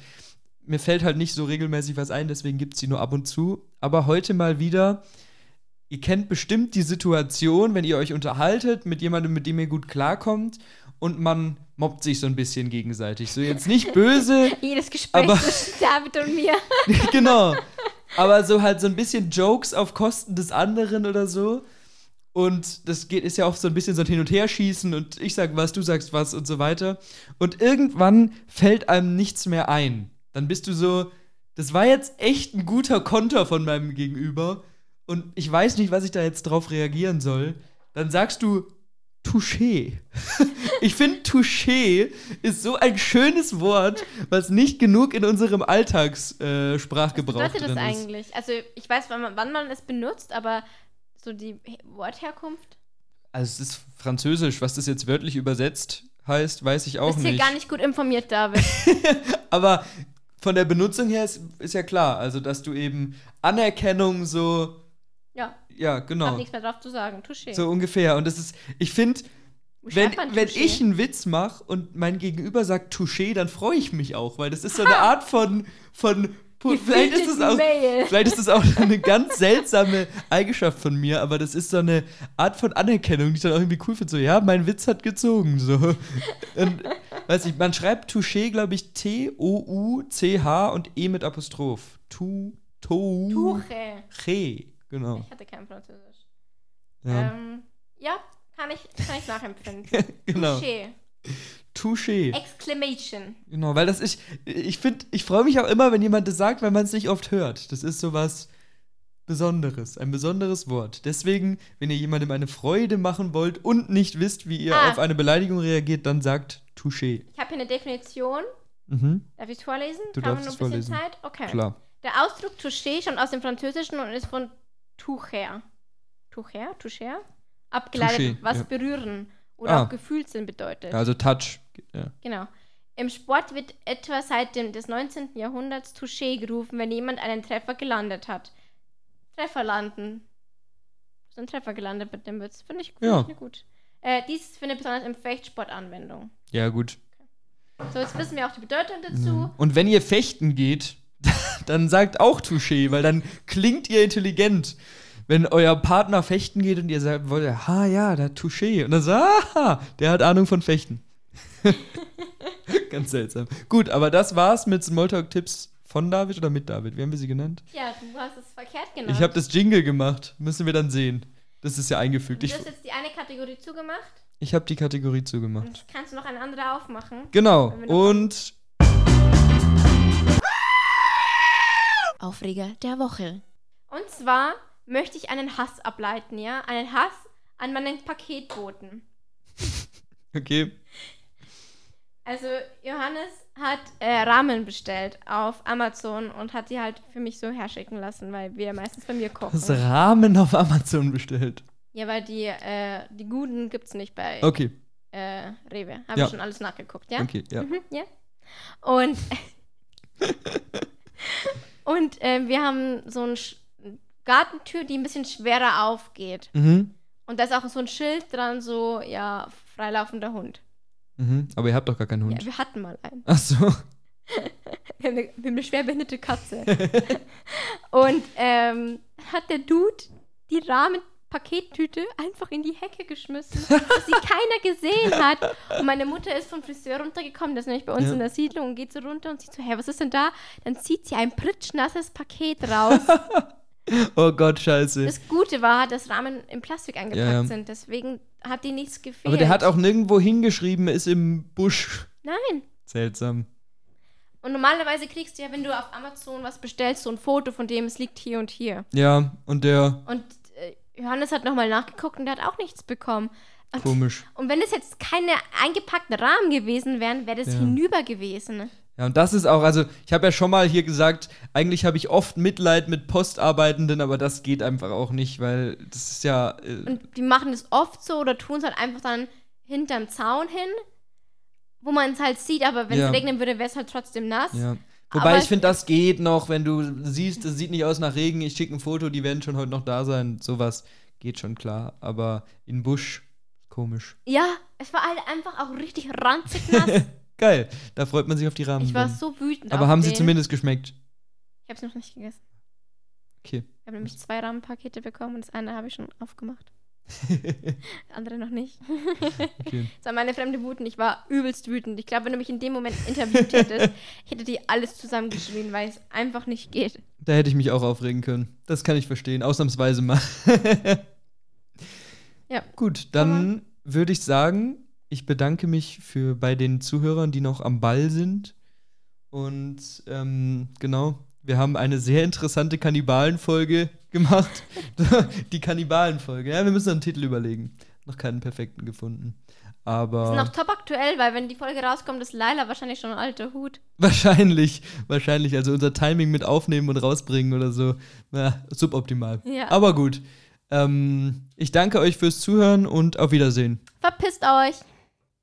mir fällt halt nicht so regelmäßig was ein, deswegen gibt es sie nur ab und zu. Aber heute mal wieder, ihr kennt bestimmt die Situation, wenn ihr euch unterhaltet mit jemandem, mit dem ihr gut klarkommt und man mobbt sich so ein bisschen gegenseitig. So jetzt nicht böse, Jedes Gespräch Aber- zwischen David und mir. genau. Aber so halt so ein bisschen Jokes auf Kosten des anderen oder so. Und das geht, ist ja auch so ein bisschen so ein Hin- und Herschießen und ich sag was, du sagst was und so weiter. Und irgendwann fällt einem nichts mehr ein. Dann bist du so, das war jetzt echt ein guter Konter von meinem Gegenüber und ich weiß nicht, was ich da jetzt drauf reagieren soll. Dann sagst du Touché. ich finde, Touché ist so ein schönes Wort, was nicht genug in unserem Alltagssprachgebrauch äh, Sprachgebrauch Was bedeutet das ist. eigentlich? Also, ich weiß, wann man, wann man es benutzt, aber so die He- Wortherkunft Also es ist Französisch, was das jetzt wörtlich übersetzt heißt, weiß ich auch bist hier nicht. gar nicht gut informiert, David. Aber von der Benutzung her ist, ist ja klar, also dass du eben Anerkennung so, Ja, ja hab genau, nichts mehr drauf zu sagen. Touché. so ungefähr. Und das ist, ich finde, wenn, wenn ich einen Witz mache und mein Gegenüber sagt Touché, dann freue ich mich auch, weil das ist so eine Art von, von vielleicht ist es auch, Mail. Vielleicht ist das auch eine ganz seltsame Eigenschaft von mir, aber das ist so eine Art von Anerkennung, die ich dann auch irgendwie cool finde. So, ja, mein Witz hat gezogen. So. Und, weiß ich, man schreibt Touché, glaube ich, T-O-U-C-H und E mit Apostroph. Tu, to, Tuche. Genau. Ich hatte kein Französisch. Ja, Ähm, ja, kann ich, kann ich nachempfinden. genau. Touché. Touché. Exclamation. Genau, weil das ich, ich finde, ich freue mich auch immer, wenn jemand das sagt, weil man es nicht oft hört. Das ist so was Besonderes, ein besonderes Wort. Deswegen, wenn ihr jemandem eine Freude machen wollt und nicht wisst, wie ihr Ah. auf eine Beleidigung reagiert, dann sagt Touché. Ich habe hier eine Definition. Mhm, Darf ich es vorlesen? Du Haben darfst wir noch ein es bisschen vorlesen. Zeit? Okay. klar. Der Ausdruck Touché stammt aus dem Französischen und ist von Tucher. Tucher? Toucher? Abgeleitet, Touché, was ja. berühren oder Ah. auch Gefühlsinn bedeutet. Also Touch. Ja. Genau. Im Sport wird etwa seit dem des 19. Jahrhunderts Touché gerufen, wenn jemand einen Treffer gelandet hat. Treffer landen. Hast einen Treffer gelandet mit dem Witz. Finde ich, find Ja. ich nicht gut. Äh, dies findet besonders im Fechtsport Anwendung. ja, gut. So, jetzt wissen wir auch die Bedeutung dazu. Und wenn ihr fechten geht, dann sagt auch Touché, weil dann klingt ihr intelligent. Wenn euer Partner fechten geht und ihr sagt, wollt ihr, ha ja, da Touché. Und dann so, aha, der hat Ahnung von Fechten. Ganz seltsam. Gut, aber das war's mit Smalltalk-Tipps von David oder mit David? Wie haben wir sie genannt? Ja, du hast es verkehrt genannt. Ich habe das Jingle gemacht. Müssen wir dann sehen. Das ist ja eingefügt. Du hast jetzt die eine Kategorie zugemacht ich habe die Kategorie zugemacht. und kannst du noch eine andere aufmachen. Genau. Und Aufreger der Woche. Und zwar möchte ich einen Hass ableiten, ja? Einen Hass an meinen Paketboten. okay. Also Johannes hat äh, Ramen bestellt auf Amazon und hat sie halt für mich so herschicken lassen, weil wir meistens bei mir kochen. Das Rahmen auf Amazon bestellt. Ja, weil die, äh, die guten gibt's nicht bei Okay. äh, äh, Rewe. Habe Ja. ich schon alles nachgeguckt, ja? Okay, ja. Mhm, ja. Und, und äh, wir haben so eine Gartentür, die ein bisschen schwerer aufgeht. Mhm. Und da ist auch so ein Schild dran, so, ja, freilaufender Hund. Mhm. Aber ihr habt doch gar keinen Hund. Ja, wir hatten mal einen. Ach so. Wir haben eine, wir haben eine schwerbehinderte Katze. und ähm, hat der Dude die Rahmenpakettüte einfach in die Hecke geschmissen, dass sie keiner gesehen hat. Und meine Mutter ist vom Friseur runtergekommen, das ist nämlich bei uns Ja. in der Siedlung, und geht so runter und sieht so, hä, was ist denn da? Dann zieht sie ein pritschnasses Paket raus. Oh Gott, scheiße. Das Gute war, dass Rahmen in Plastik eingepackt Ja, ja. sind, deswegen hat die nichts gefehlt. Aber der hat auch nirgendwo hingeschrieben, ist im Busch. Nein. Seltsam. Und normalerweise kriegst du ja, wenn du auf Amazon was bestellst, so ein Foto von dem, es liegt hier und hier. Ja, und der, Und Johannes hat nochmal nachgeguckt und der hat auch nichts bekommen. Und, komisch. und wenn es jetzt keine eingepackten Rahmen gewesen wären, wäre das Ja. hinüber gewesen. Ja, und das ist auch, also ich habe ja schon mal hier gesagt, eigentlich habe ich oft Mitleid mit Postarbeitenden, aber das geht einfach auch nicht, weil das ist ja. Äh, Und die machen es oft so oder tun es halt einfach dann hinterm Zaun hin, wo man es halt sieht, aber wenn Ja. es regnen würde, wäre es halt trotzdem nass. ja. Wobei Aber ich finde, das geht noch, wenn du siehst, es sieht nicht aus nach Regen, ich schicke ein Foto, die werden schon heute noch da sein. Sowas geht schon klar. Aber in Busch, komisch. Ja, es war halt einfach auch richtig ranzig nass. Geil, da freut man sich auf die Rahmen. ich war so wütend. aber haben sie den. zumindest geschmeckt? Ich habe es noch nicht gegessen. Okay. Ich habe nämlich zwei Rahmenpakete bekommen und das eine habe ich schon aufgemacht. Andere noch nicht. okay. Das war meine fremde Wut und ich war übelst wütend. Ich glaube, wenn du mich in dem Moment interviewt hättest, ich hätte dir alles zusammengeschrien, weil es einfach nicht geht. Da hätte ich mich auch aufregen können. Das kann ich verstehen, ausnahmsweise mal. Ja. Gut, dann würde ich sagen, ich bedanke mich für bei den Zuhörern, die noch am Ball sind. Und ähm, genau, wir haben eine sehr interessante Kannibalenfolge gemacht. die Kannibalenfolge. Ja, wir müssen einen Titel überlegen. Noch keinen perfekten gefunden. Das Aber ist noch top aktuell, weil wenn die Folge rauskommt, ist Laila wahrscheinlich schon ein alter Hut. wahrscheinlich, wahrscheinlich. Also unser Timing mit aufnehmen und rausbringen oder so, na, suboptimal. Ja. Aber gut. Ähm, ich danke euch fürs Zuhören und auf Wiedersehen. Verpisst euch!